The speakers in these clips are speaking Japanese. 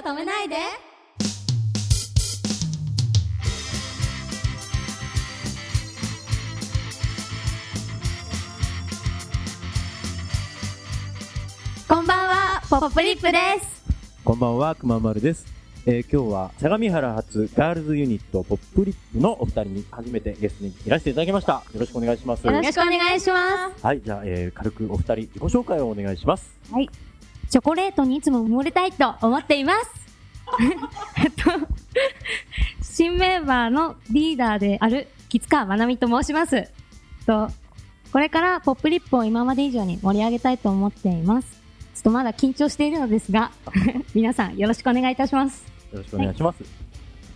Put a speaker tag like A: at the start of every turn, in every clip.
A: を止めないでこんばんはポップリップです
B: こんばんは、くままるです。えー今日は相模原発ガールズユニットポップリップのお二人に初めてゲストにいらしていただきました。よろしくお願いします。
A: よろしくお願いしま
B: はい、じゃあ、えー軽くお二人自己紹介をお願いします。
A: すチョコレートにいつも埋もれたいと思っています。えっと新メンバーのリーダーである吉川まなみと申します。とこれからポップリップを今まで以上に盛り上げたいと思っています。ちょっとまだ緊張しているのですが 皆さんよろしくお願いいたします。
B: よろしくお願いします。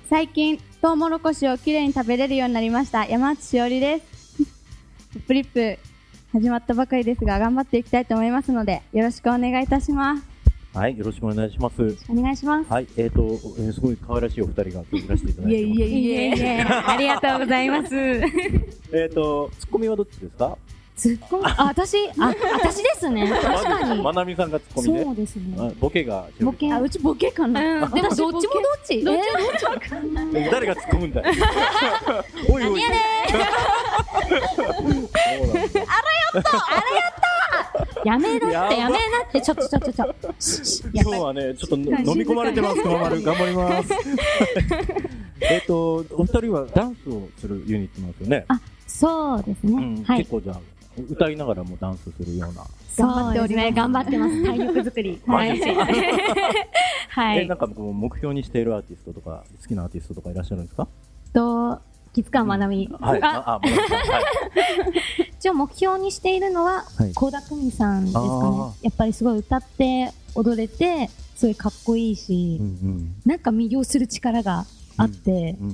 C: 最近トウモロコシをきれいに食べれるようになりました。山内しおりです。ポップリップ始まったばかりですが頑張っていきたいと思いますのでよろしくお願いいたします。
B: はい、よろしくお願いします。
A: お願いします。
B: はい、えっ、と、えーすごい可愛らしいお二人がいらしていただいてます。
C: いえ
A: いえ。いえありがとうございます。
B: えっ、と、ツッコミはどっちですか？
A: ツッコミ？あ私あ私ですね。確かに。
B: まなみさんがツッコミで。
A: そうですね。
B: あボケが
A: ボケ？
C: あうちボケかな、
A: うん、でもどっちもどっち？
C: どっち
A: え
B: え誰が突っ込むんだよ。おいおい。
A: 何やね
B: そうなんだ
A: やめな
B: やば
A: ってやめなって。ちょっとちょっとちょっと。
B: 今日はね、ちょっと飲み込まれてます、くままる。頑張ります。えっと、お二人はダンスをするユニットなんですよね。
A: そうですね、
B: うん、
A: はい。
B: 結構じゃあ、歌いながらもダンスするような。
A: 頑張っております頑張ってます。体力作り。はい。は
B: え、
A: い
B: なんかこう目標にしているアーティストとか、好きなアーティストとかいらっしゃるんですか？
A: と吉川まなみ、
B: はい。
A: あ
B: あ。
A: 一応目標にしているのは
B: はい
A: 倖田來未さんですかね
B: あ
A: やっぱりすごい歌って踊れてすごいかっこいいし。なんか魅了する力があって。なん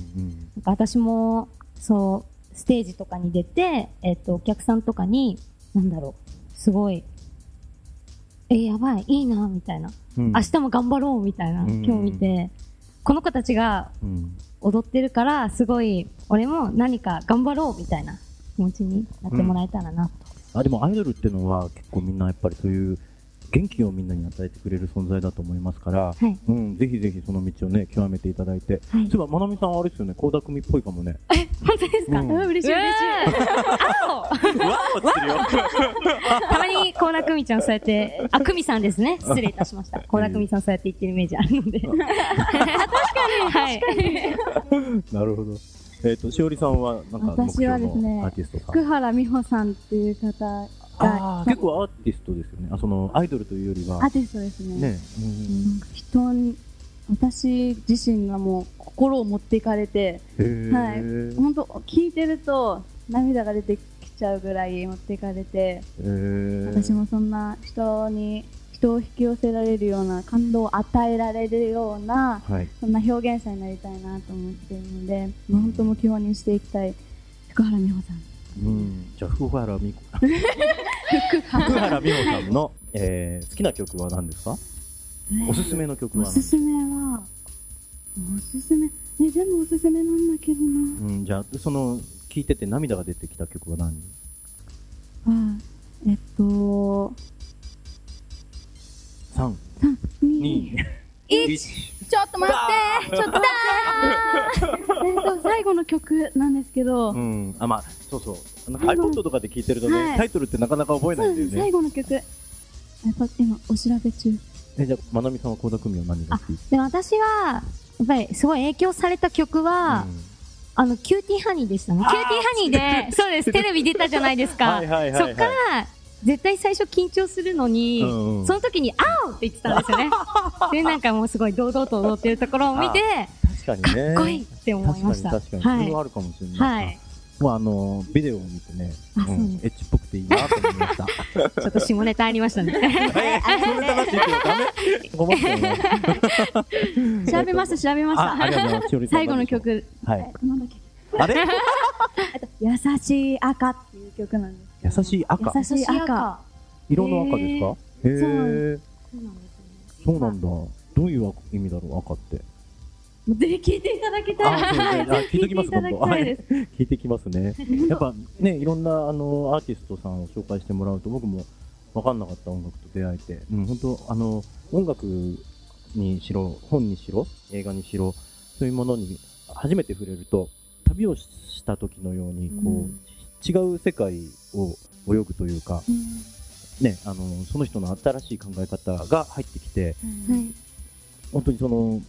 A: か私も、そう、ステージとかに出て、えっ、と、お客さんとかに、なんだろう、すごい、え、やばい、いいな、みたいな。
B: うん
A: 明日も頑張ろう、みたいな、
B: うん
A: 今日見て、この子たちが
B: うん。
A: 踊ってるから、すごい、俺も何か頑張ろう、みたいな気持ちになってもらえたらな、と。
B: あ、でもアイドルっていうのは結構みんなやっぱりそういう元気をみんなに与えてくれる存在だと思いますから、
A: はい。
B: うん、ぜひぜひその道をね、極めていただいて。
A: はい
B: そういえば、まなみさんはあれですよね、倖田來未っぽいかもね。
A: 本当ですか、
B: うん
C: うん嬉しい嬉しい
A: 青
B: うわーってるよ。
A: たまに、コーナクミちゃんそうやって、あ、クミさんですね。失礼いたしました。コーナクミさんそうやって言ってるイメージあるので。確かに。はい。
B: なるほど。えっ、と、しおりさんは、なんか、目
C: 私はですね
B: アーティストさん。
C: 福原美穂さんっていう方が
B: 結構アーティストですよね。あ、その、アイドルというよりは
C: アー。ティストですね
B: ね。うん
C: 人に私自身がもう心を持っていかれてはい本当聞いてると涙が出てきちゃうぐらい持っていかれて
B: へー。
C: 私もそんな人に人を引き寄せられるような感動を与えられるような
B: はい。
C: そんな表現者になりたいなと思っているのでもう本当目標にしていきたい福原美穂さん。
B: うん。じゃあ、福原美子。福原美穂さんの、えー、好きな曲は何ですか？おすすめの曲は
C: おすすめはおすすめ。ね全部おすすめなんだけどな。
B: うん、じゃあ、その、聴いてて涙が出てきた曲は何？
C: あえっと
B: ?3、
C: 2
B: 2、
C: 1
B: 1。
C: ちょっと待って。ちょっと えっと最後の曲なんですけど、
B: うん。あ、まあ、そうそう。あの iPod とかで聴いてるとね、
C: はい。
B: タイトルってなかなか覚えな
C: そです
B: いうんだよね。
C: 最後の曲。やっぱ今お調べ中。
B: え、じゃあ、まなみさんは倖田來未は何が好き？
A: で、私は、やっぱりすごい影響された曲は、あの、キューティーハニーでしたね。キューティーハニーで、そうです、テレビ出たじゃないですか。
B: はいはいはいはい
A: そっから、絶対最初緊張するのに、
B: うんうん
A: その時に、あおって言ってたんですよね。で、なんかもうすごい堂々と踊ってるところを見て、
B: 確かにね。
A: かっこいいって思いました。
B: 確かに確かに。それは
A: は
B: あるかもしれ
A: い。
B: ない。
A: はい。
B: もうあの、ビデオを見てね、
A: あ
B: うんエッチっぽくていいなと思いました。
A: ちょっと下ネタありましたね。
B: えー、それ正しいけどダメ。
C: 調べました調べまし
B: あ、ありがとうございますしおりさん。
C: た 最後の曲
B: はい。
C: えなんだっけ？
B: あれ？
C: 優しい赤っていう曲なんです
B: 優しい赤？
C: 優しい赤
B: 色の赤ですか？へえ。
C: そうなん
A: ですね。
B: そうなんだ。どういう意味だろう、赤って？
C: ぜひ聴いていただきたい。
B: 聞いときます
C: 聞いていただきたいです。
B: 聞いてきますね。やっぱね、いろんなあのアーティストさんを紹介してもらうと、僕も分かんなかった音楽と出会えて、うん、本当あの、音楽にしろ、本にしろ、映画にしろ、そういうものに初めて触れると、旅をした時のように、こう、
C: うん
B: 違う世界を泳ぐというか、ね、あの、その人の新しい考え方が入ってきて、
A: はい。
B: 本当にその、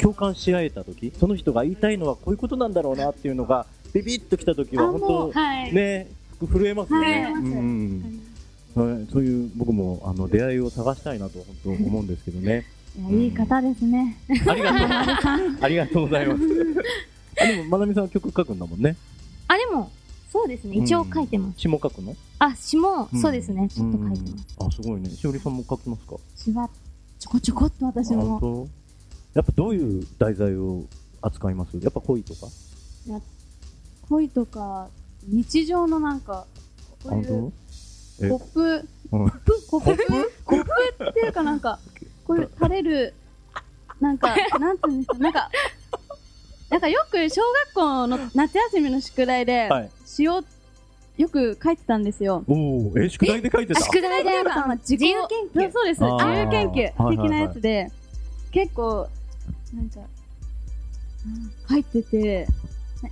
B: 共感し合えた時、その人が言いたいのはこういうことなんだろうなっていうのが、ビビッときた時は、本
A: はい
B: 当、。ね、震えますよね。
C: はい
B: そういう僕もあの出会いを探したいなと本当思うんですけどね。
C: いやいい方ですね。
B: ありがとう。ありがとうございます。あでもまなみさんは曲書くんだもんね。
A: あ、でも、そうですね。一応書いてます。
B: 詩も書くの？
A: あ、詩も、
B: うん
A: そうですね。ちょっと書いてます。
B: うんあすごいね。しおりさんも書きますか？
C: しばちょこちょこっと私
B: あ
C: も。
B: やっぱどういう題材を扱います？やっぱ恋とか？
C: 恋とか、日常のなんか、こういう
B: 本当？え？
C: コップ、
B: うん
C: コップ？コップ？っていうかなんか、こういう垂れる、なんか、なんていうんですか、なんか、なんかよく小学校の夏休みの宿題で、
B: はい。
C: 詩をよく書いてたんですよ。
B: おお、え宿題で書いてた？
A: 宿題でやっぱ、
C: 自
A: 自由研究。
C: そうです。自由研究的なやつで、結構、なんか、書いてて、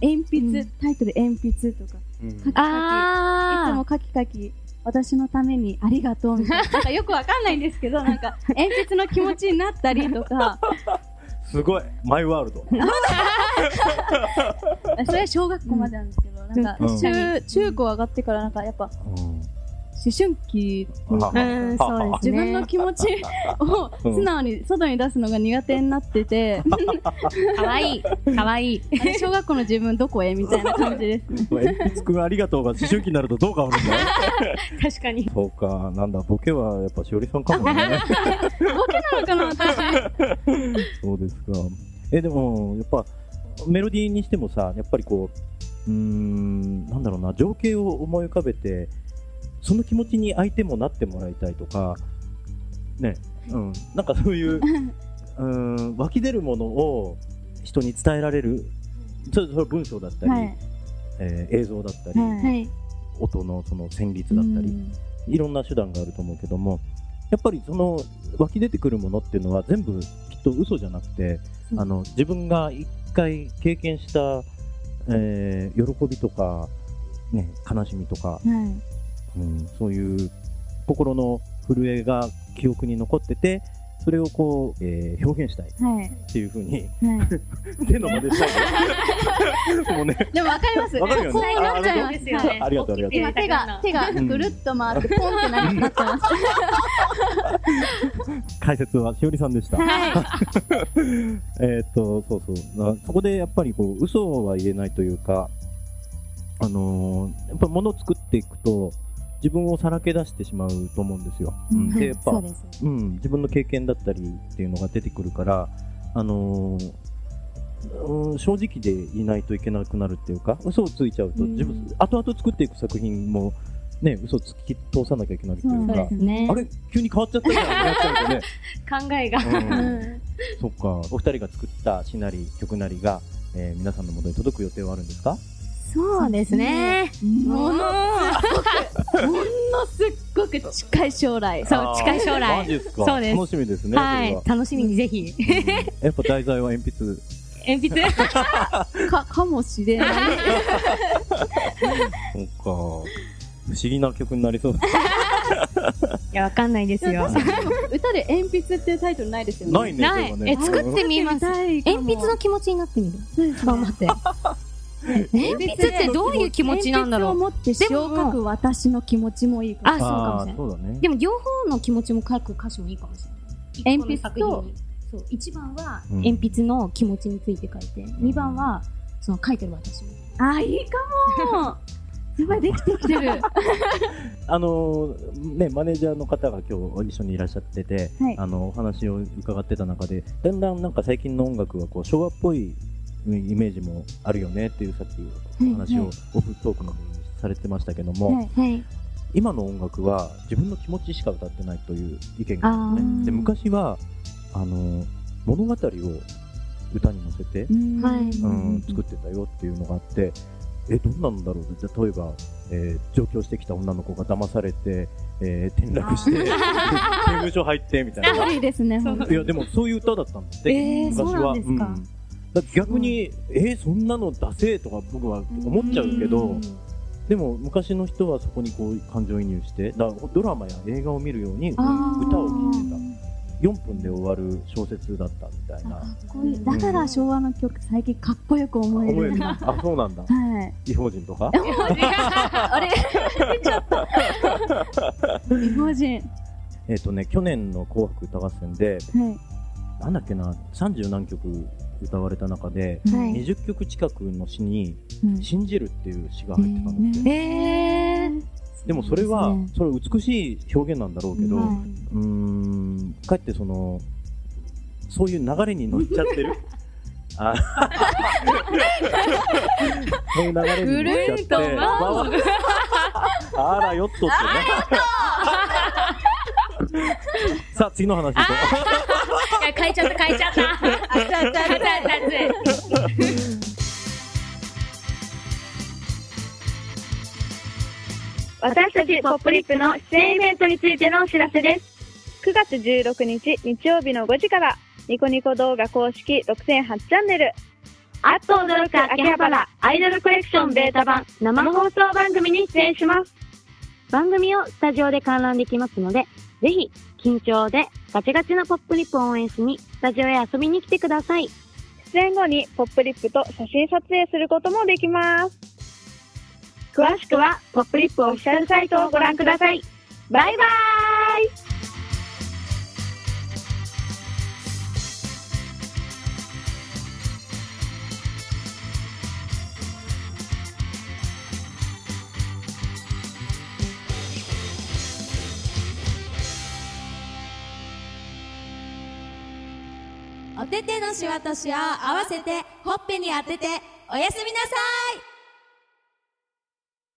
C: 鉛筆、
A: うん。
C: タイトル鉛筆とか、
B: うん。
C: 書き書き、いつ
A: あ
C: も書き書き、私のためにありがとうみたいな。なんかよくわかんないんですけど、なんか、鉛筆の気持ちになったりとか、
B: すごい。マイワールド。
C: それは小学校までなんですけど、なんか、
B: うん。
C: 中、中高上がってからなんかやっぱ、
B: うん
C: 思春期う
A: んそうです
C: 自分の気持ちを
B: うん
C: 素直に外に出すのが苦手になってて、
A: ー、かわいい。かわいい。
C: 小学校の自分どこへみたいな感じですね。
B: 鉛筆くんありがとうが思春期になるとどう変わるんだよ。
A: 確かに。
B: そうか、なんだ、ボケはやっぱしおりさんかもね。
C: なのかな私。
B: そうですか。え、でも、やっぱ、メロディーにしてもさ、やっぱりこう、うーん、なんだろうな、情景を思い浮かべて、その気持ちに相手もなってもらいたいとか、ね、うん、なんかそういう、うーん、湧き出るものを人に伝えられる、それそれ文章だったり、
C: はい。
B: えー映像だったり、
C: はい
A: はい。
B: 音のその旋律だったり、
C: うん
B: いろんな手段があると思うけども、やっぱりその湧き出てくるものっていうのは全部きっと嘘じゃなくて、
C: うん
B: あの自分が一回経験した、えー喜びとか、ね、悲しみとか、
C: はい。
B: うん、そういう心の震えが記憶に残ってて、それをこう、えー表現したい
C: はい。
B: っていうふうに、
C: はい。
B: 手の真似したい。もうね、
C: でもわかります。
B: わかるよね
C: なっちゃいます。
A: ですよね
C: はい。
B: ありがとうありがとう
C: 今手が、手がぐるっと回ってポンってななっちゃいます。
B: 解説はしおりさんでした。
C: はい。
B: えーっと、そうそう。なそこでやっぱりこう、嘘は言えないというか、あのーやっぱ物を作っていくと、自分をさらけ出してしまうと思うんですよ。うん。で、やっぱ、
A: そう
B: ん、自分の経験だったりっていうのが出てくるから、あのーうん正直でいないといけなくなるっていうか、嘘をついちゃうと、
C: うん。
B: 自分、後々作っていく作品も、ね、嘘つき通さなきゃいけないっていうか
A: ね。
B: あれ急に変わっちゃったじゃんってなっちゃうとね、
A: 考えが。
B: うん。
C: うん
B: そっか、お二人が作った詩なり曲なりが、えー皆さんのもとに届く予定はあるんですか？
A: そうですね。
C: ものすごく、ものすっごく近い将来。
A: そう近い将来
B: マジですか
A: そうです
B: 楽しみですね。
A: はい
B: そ。
A: 楽しみにぜひ。
B: やっぱ題材は鉛筆。
A: 鉛筆？
C: か、かもしれない。
B: そっか。不思議な曲になりそうだ。
A: いや、わかんないですよ。
C: 歌で鉛筆っていうタイトルないですよね。
B: ないね、
A: ないえ作ってみます鉛筆の気持ちになってみる。頑張って。鉛筆ってどういう気持ちなんだろう
C: 鉛筆を持って詩を書く私の気持ちもいいかも
A: あ、そうかもしれない。
B: そうだね。
A: でも両方の気持ちも書く歌詞もいいかもしれない。
C: 鉛筆と
A: そう、1番は
B: うん
A: 鉛筆の気持ちについて書いて、2番はその書いてる私。
C: あ、いいかもやば い、できてきてる。
B: あのーね、マネージャーの方が今日一緒にいらっしゃってて、
C: はい
B: あの、お話を伺ってた中で、だんだんなんか最近の音楽はこう昭和っぽいイメージもあるよねっていうさっきお話を
C: はい
B: オフトークの方にされてましたけども、
C: はい
A: はい。
B: 今の音楽は自分の気持ちしか歌ってないという意見があ
A: あ
B: って、
C: ー。
B: で昔はあの物語を歌に乗せて、
C: うん。
A: はい。
B: うん、作ってたよっていうのがあってえ、どんなんだろうじゃあ例えば、えー上京してきた女の子が騙されて、えー転落して、刑務所入ってみたいな。
C: いいですね、ほんと
B: いや、でもそういう歌だったんだって、
A: えー
B: 昔は。
A: そうなんですか。
B: ん逆に、えーそんなの出せとか僕は思っちゃうけど、でも昔の人はそこにこう感情移入して、だドラマや映画を見るように歌を聴いてた。4分で終わる小説だったみたいな。
C: だから昭和の曲最近かっこよく思え
B: る。あ、そうなんだ。
C: はい。
B: 異邦人とか？
C: あれ？ちょっと。異邦人。
B: えっとね、去年の紅白歌合戦で、
C: はい。
B: なんだっけな、30何曲歌われた中で、
C: はい。
B: 20曲近くの詩に、
C: うん
B: 信じるっていう詩が入ってたんだって。
A: えー、
B: でもそれは、
C: そ
B: れ美しい表現なんだろうけど、
C: は
B: うーん、かえってその、そういう流れに乗っちゃってる。あ そういう流れに乗っちゃって、あらよっとってね。さあ、次の話行こ
A: いや変えちゃった変えちゃった。
D: 私たちポップリップの出演イベントについてのお知らせです。9月16日日曜日の5時から、ニコニコ動画公式6008チャンネル、あっと驚く秋葉原アイドルコレクションベータ版生放送番組に出演します。番組をスタジオで観覧できますので、ぜひ、緊張でガチガチなポップリップを応援しに、スタジオへ遊びに来てください。出演後にポップリップと写真撮影することもできます。詳しくは、ポップリップオフィシャルサイトをご覧ください。バイバーイ
E: お手手のしわとしわを合わせてほっぺに当てておやすみなさい。